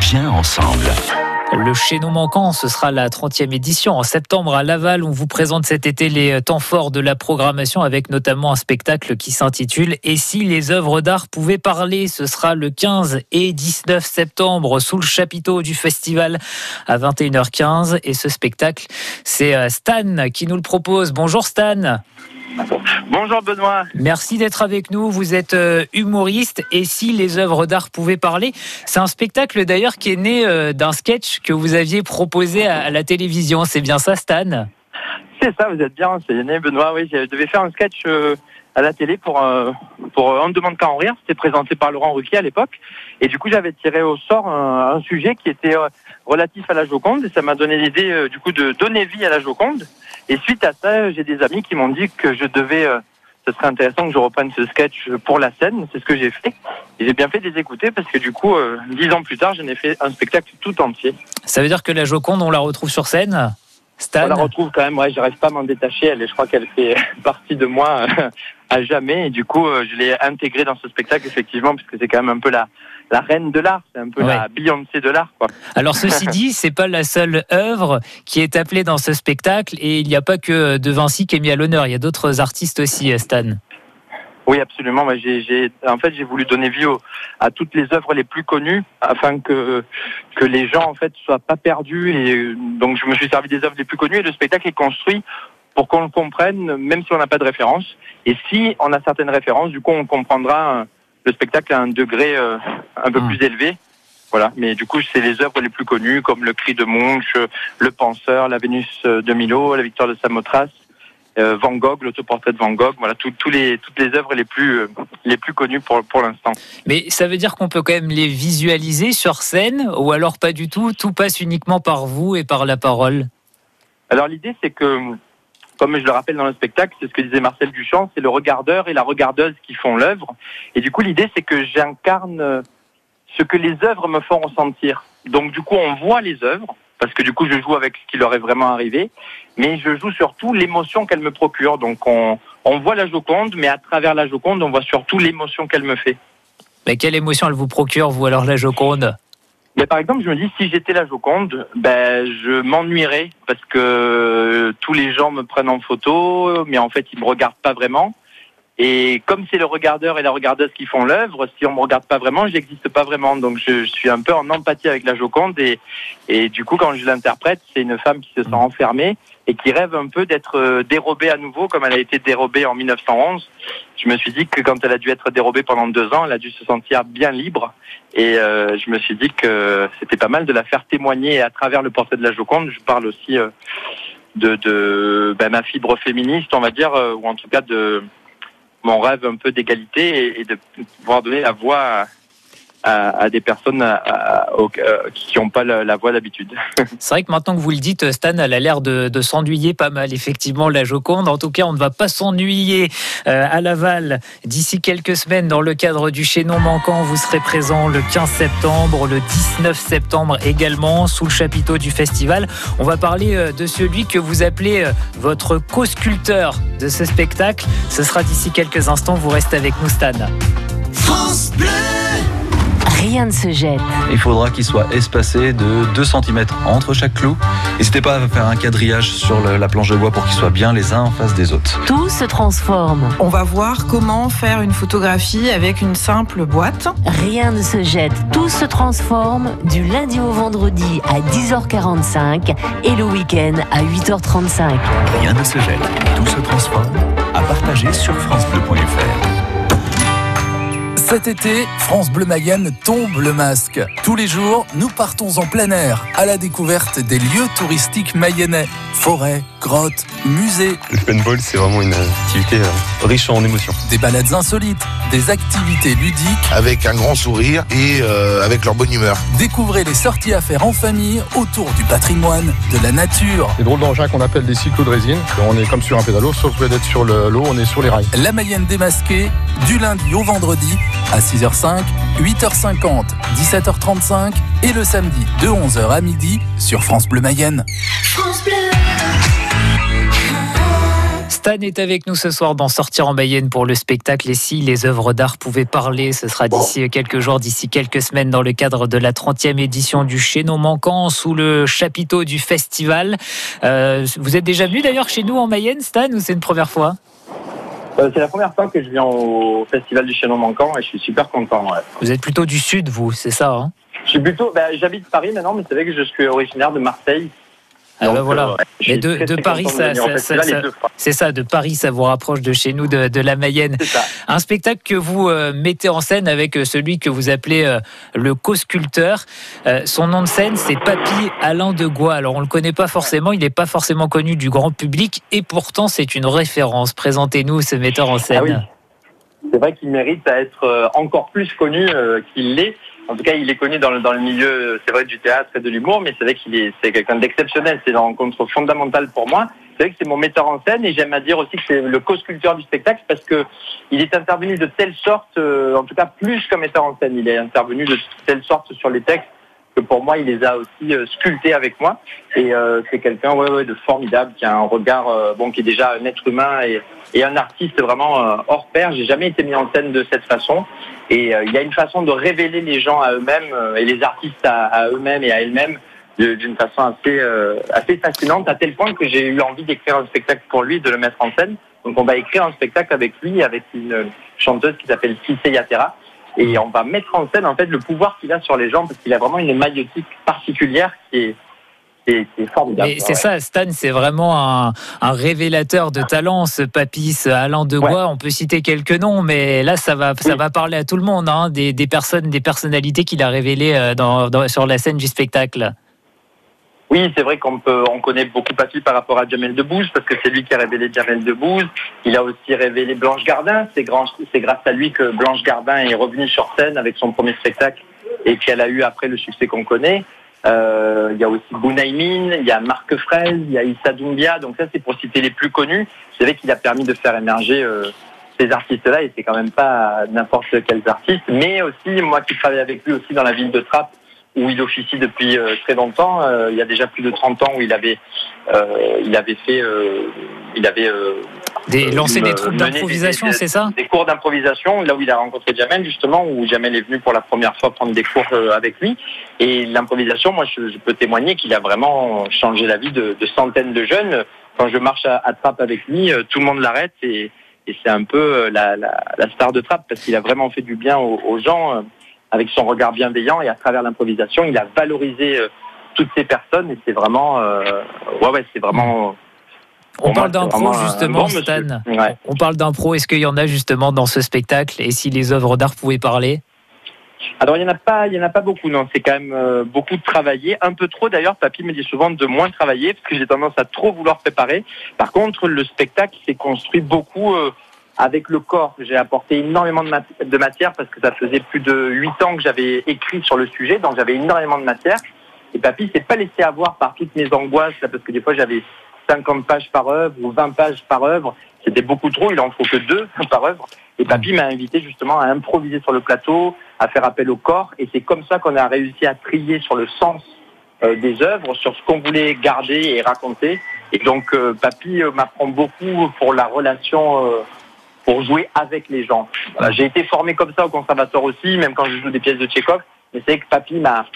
bien ensemble. Le chaînon manquant, ce sera la 30e édition en septembre à Laval. On vous présente cet été les temps forts de la programmation avec notamment un spectacle qui s'intitule Et si les œuvres d'art pouvaient parler? Ce sera le 15 et 19 septembre sous le chapiteau du festival à 21h15. Et ce spectacle, c'est euh, Stan qui nous le propose. Bonjour Stan. Bonjour Benoît. Merci d'être avec nous. Vous êtes euh, humoriste et si les œuvres d'art pouvaient parler, c'est un spectacle d'ailleurs qui est né euh, d'un sketch que vous aviez proposé à la télévision. C'est bien ça, Stan? C'est ça, vous êtes bien renseigné, Benoît. Oui, je devais faire un sketch euh, à la télé pour, pour On ne demande qu'à en rire. C'était présenté par Laurent Ruquier à l'époque. Et du coup, j'avais tiré au sort un, sujet qui était relatif à la Joconde et ça m'a donné l'idée du coup de donner vie à la Joconde. Et suite à ça, j'ai des amis qui m'ont dit que je devais, euh, ce serait intéressant que je reprenne ce sketch pour la scène. C'est ce que j'ai fait. Et j'ai bien fait de les écouter parce que du coup, euh, dix ans plus tard, j'en ai fait un spectacle tout entier. Ça veut dire que la Joconde, on la retrouve sur scène? Stan On la retrouve quand même, ouais, j'arrive pas à m'en détacher. Elle, je crois qu'elle fait partie de moi euh, à jamais. Et du coup, je l'ai intégrée dans ce spectacle, effectivement, puisque c'est quand même un peu la, la reine de l'art, c'est un peu la Beyoncé de l'art. Alors ceci dit, c'est pas la seule œuvre qui est appelée dans ce spectacle et il n'y a pas que De Vinci qui est mis à l'honneur, il y a d'autres artistes aussi, Stan. Oui, absolument. J'ai, en fait, j'ai voulu donner vie à toutes les œuvres les plus connues afin que que les gens en fait soient pas perdus. Et donc, je me suis servi des œuvres les plus connues et le spectacle est construit pour qu'on le comprenne, même si on n'a pas de référence. Et si on a certaines références, du coup, on comprendra le spectacle a un degré euh, un peu hmm. plus élevé. Voilà, mais du coup, c'est les œuvres les plus connues comme Le Cri de Munch, Le Penseur, La Vénus de Milo, La Victoire de Samothrace, euh, Van Gogh, l'autoportrait de Van Gogh, voilà, tous les, toutes les œuvres les plus, euh, les plus connues pour, pour l'instant. Mais ça veut dire qu'on peut quand même les visualiser sur scène ou alors pas du tout Tout passe uniquement par vous et par la parole? Alors l'idée, c'est que comme je le rappelle dans le spectacle, c'est ce que disait Marcel Duchamp, c'est le regardeur et la regardeuse qui font l'œuvre. Et du coup, l'idée, c'est que j'incarne euh, ce que les œuvres me font ressentir. Donc, du coup, on voit les œuvres, parce que du coup, je joue avec ce qui leur est vraiment arrivé, mais je joue surtout l'émotion qu'elle me procure. Donc, on, on voit la Joconde, mais à travers la Joconde, on voit surtout l'émotion qu'elle me fait. Mais quelle émotion elle vous procure, vous, alors, la Joconde? Mais par exemple, je me dis, si j'étais la Joconde, ben, je m'ennuierais parce que tous les gens me prennent en photo, mais en fait, ils me regardent pas vraiment. Et comme c'est le regardeur et la regardeuse qui font l'œuvre, si on me regarde pas vraiment, j'existe pas vraiment. Donc je, suis un peu en empathie avec la Joconde et, et du coup quand je l'interprète, c'est une femme qui se sent enfermée et qui rêve un peu d'être euh, dérobée à nouveau comme elle a été dérobée en 1911. Je me suis dit que quand elle a dû être dérobée pendant deux ans, elle a dû se sentir bien libre et euh, je me suis dit que c'était pas mal de la faire témoigner à travers le portrait de la Joconde. Je parle aussi euh, de, de ben, ma fibre féministe, on va dire, ou en tout cas de mon rêve un peu d'égalité et, de pouvoir donner la voix à, des personnes euh, qui n'ont pas la, voix d'habitude. C'est vrai que maintenant que vous le dites, Stan, elle a l'air de, s'ennuyer pas mal, effectivement, la Joconde. En tout cas, on ne va pas s'ennuyer euh, à Laval d'ici quelques semaines dans le cadre du chaînon manquant. Vous serez présent le 15 septembre, le 19 septembre également, sous le chapiteau du festival. On va parler euh, de celui que vous appelez votre co-sculpteur de ce spectacle. Ce sera d'ici quelques instants. Vous restez avec nous, Stan. France Bleu rien ne se jette. Il faudra qu'il soit espacé de 2 cm entre chaque clou. N'hésitez pas à faire un quadrillage sur la planche de bois pour qu'ils soient bien les uns en face des autres. Tout se transforme. On va voir comment faire une photographie avec une simple boîte. Rien ne se jette, tout se transforme du lundi au vendredi à 10h45 et le week-end à 8h35. Rien ne se jette, tout se transforme. À partager sur francebleu.fr. Cet été, France Bleu Mayenne tombe le masque. Tous les jours, nous partons en plein air à la découverte des lieux touristiques mayennais. Forêts, grottes, musées. Le paintball, c'est vraiment une activité euh, riche en émotions. Des balades insolites, des activités ludiques. Avec un grand sourire et euh, avec leur bonne humeur. Découvrez les sorties à faire en famille autour du patrimoine, de la nature. Les drôles d'engins qu'on appelle des cyclos de résine. On est comme sur un pédalo, sauf que d'être sur l'eau, on est sur les rails. La Mayenne démasquée, du lundi au vendredi à 6h05, 8h50, 17h35 et le samedi de 11h à midi sur France Bleu Mayenne. France Bleu. Stan est avec nous ce soir dans Sortir en Mayenne pour le spectacle Et si les œuvres d'art pouvaient parler, ce sera d'ici quelques jours, d'ici quelques semaines dans le cadre de la 30e édition du Chaînon Manquant sous le chapiteau du festival. Euh, vous êtes déjà venu d'ailleurs chez nous en Mayenne, Stan, ou c'est une première fois? Euh, c'est la première fois que je viens au festival du Chaînon Manquant et je suis super content. ouais. Vous êtes plutôt du sud, vous, c'est ça hein? Je suis plutôt, bah, j'habite Paris maintenant, mais c'est vrai que je suis originaire de Marseille. Ah bah voilà. euh, Mais de, Paris, ça, ça- c'est ça, de Paris, ça vous rapproche de chez nous, de, de la Mayenne. Un spectacle que vous euh, mettez en scène avec euh, celui que vous appelez euh, le co-sculpteur. Son nom de scène, c'est Papy Alain de Gois. Alors, on le connaît pas forcément, il n'est pas forcément connu du grand public, et pourtant, c'est une référence. Présentez-nous ce metteur en scène. Ah oui. C'est vrai qu'il mérite à être encore plus connu qu'il l'est. En tout cas, il est connu dans le, dans le milieu, c'est vrai, du théâtre et de l'humour, mais c'est vrai qu'il est, c'est quelqu'un d'exceptionnel. C'est une rencontre fondamentale pour moi. C'est vrai que c'est mon metteur en scène et j'aime à dire aussi que c'est le co-sculpteur du spectacle parce que il est intervenu de telle sorte, euh, en tout cas plus qu'un metteur en scène, il est intervenu de telle sorte sur les textes que pour moi, il les a aussi euh, sculptés avec moi. Et euh, c'est quelqu'un ouais, ouais, de formidable, qui a un regard, euh, bon, qui est déjà un être humain et, et un artiste vraiment hors pair. J'ai jamais été mis en scène de cette façon. Et il y a une façon de révéler les gens à eux-mêmes et les artistes à, à eux-mêmes et à elles-mêmes d'une façon assez, euh, assez fascinante, à tel point que j'ai eu envie d'écrire un spectacle pour lui, de le mettre en scène. Donc on va écrire un spectacle avec lui, avec une chanteuse qui s'appelle Cissé Yatera. Et on va mettre en scène en fait le pouvoir qu'il a sur les gens parce qu'il a vraiment une maïotique particulière qui est, qui est, qui est formidable. C'est Ouais. ça, Stan, c'est vraiment un, un révélateur de talent, ce papy, ce Alain de. On peut citer quelques noms, mais là, ça va, ça Oui. va parler à tout le monde, hein, des, des personnes, des personnalités qu'il a révélées euh, dans, dans- sur la scène du spectacle. Oui, c'est vrai qu'on connaît beaucoup Papy par rapport à Jamel Debbouze parce que c'est lui qui a révélé Jamel Debbouze. Il a aussi révélé Blanche Gardin. C'est grâce à lui que Blanche Gardin est revenue sur scène avec son premier spectacle et qu'elle a eu après le succès qu'on connaît. Euh, il y a aussi Bounaïmin, il y a Marc Fraise, il y a Issa Doumbia. Donc ça, c'est pour citer les plus connus. C'est vrai qu'il a permis de faire émerger euh, ces artistes-là et c'est quand même pas n'importe quels artistes. Mais aussi, moi qui travaille avec lui aussi dans la ville de Trappes, où il officie depuis euh, très longtemps. Euh, il y a déjà plus de 30 ans où il avait, euh, il avait fait, euh, il avait euh, Des, lancer me- des troupes d'improvisation, c'est ça des cours d'improvisation, là où il a rencontré Jamel justement, où Jamel est venu pour la première fois prendre des cours euh, avec lui. Et l'improvisation, moi, je, je peux témoigner qu'il a vraiment changé la vie de, de centaines de jeunes. Quand je marche à, à Trappes avec lui, euh, tout le monde l'arrête et, et c'est un peu euh, la, la, la star de Trappes parce qu'il a vraiment fait du bien aux, aux gens euh, avec son regard bienveillant et à travers l'improvisation, il a valorisé euh, toutes ces personnes et c'est vraiment, euh, ouais, ouais, c'est vraiment. On parle moi, c'est d'impro justement. Stan. On parle d'impro. Est-ce qu'il y en a justement dans ce spectacle? Et si les œuvres d'art pouvaient parler? Alors il y en a pas, il y en a pas beaucoup. Non, c'est quand même euh, beaucoup de travailler, un peu trop d'ailleurs. Papy me dit souvent de moins travailler parce que j'ai tendance à trop vouloir préparer. Par contre, le spectacle s'est construit beaucoup euh, avec le corps. J'ai apporté énormément de, mat- de matière parce que ça faisait plus de huit ans que j'avais écrit sur le sujet, donc j'avais énormément de matière. Et Papy s'est pas laissé avoir par toutes mes angoisses là, parce que des fois j'avais 50 pages par œuvre ou 20 pages par œuvre. C'était beaucoup trop. Il en faut que deux par œuvre. Et Papy m'a invité justement à improviser sur le plateau, à faire appel au corps. Et c'est comme ça qu'on a réussi à trier sur le sens euh, des œuvres, sur ce qu'on voulait garder et raconter. Et donc, euh, Papy euh, m'apprend beaucoup pour la relation, euh, pour jouer avec les gens. J'ai été formé comme ça au conservatoire aussi, même quand je joue des pièces de Tchekhov. Mais c'est que Papy m'a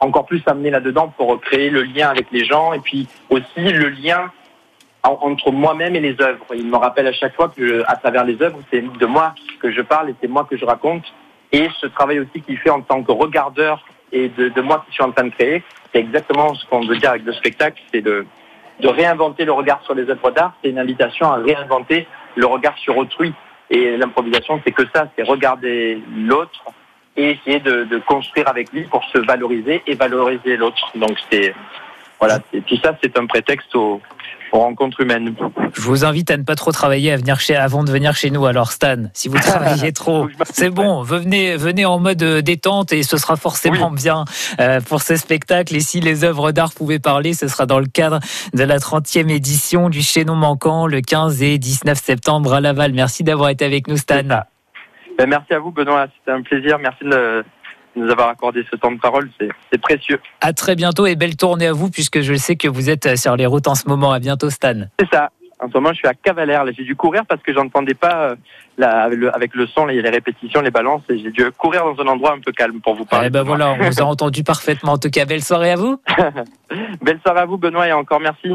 encore plus amené là-dedans pour créer le lien avec les gens et puis aussi le lien en- entre moi-même et les œuvres. Il me rappelle à chaque fois que, à travers les œuvres, c'est de moi que je parle et c'est moi que je raconte. Et ce travail aussi qu'il fait en tant que regardeur et de, moi qui suis en train de créer, c'est exactement ce qu'on veut dire avec le spectacle, c'est de réinventer le regard sur les œuvres d'art. C'est une invitation à réinventer le regard sur autrui. Et l'improvisation, c'est que ça, c'est regarder l'autre et essayer de, construire avec lui pour se valoriser et valoriser l'autre. Donc c'est voilà, tout ça, c'est un prétexte aux, aux rencontres humaines. Je vous invite à ne pas trop travailler à venir chez, avant de venir chez nous. Alors Stan, si vous travaillez trop, c'est bon. Venez, venez en mode euh, détente et ce sera forcément bien euh, pour ce spectacle. Et si les œuvres d'art pouvaient parler, ce sera dans le cadre de la 30e édition du Chaînon Manquant le 15 et 19 septembre à Laval. Merci d'avoir été avec nous, Stan. Ben, merci à vous, Benoît. C'était un plaisir. Merci de, de nous avoir accordé ce temps de parole. C'est précieux. À très bientôt et belle tournée à vous puisque je sais que vous êtes euh, sur les routes en ce moment. À bientôt, Stan. C'est ça. En ce moment, je suis à Cavalère. J'ai dû courir parce que j'entendais pas euh, avec, le, avec le son, les répétitions, les balances. Et j'ai dû courir dans un endroit un peu calme pour vous parler. Eh ben voilà, on vous a entendu parfaitement. En tout cas, belle soirée à vous. Belle soirée à vous, Benoît, et encore merci.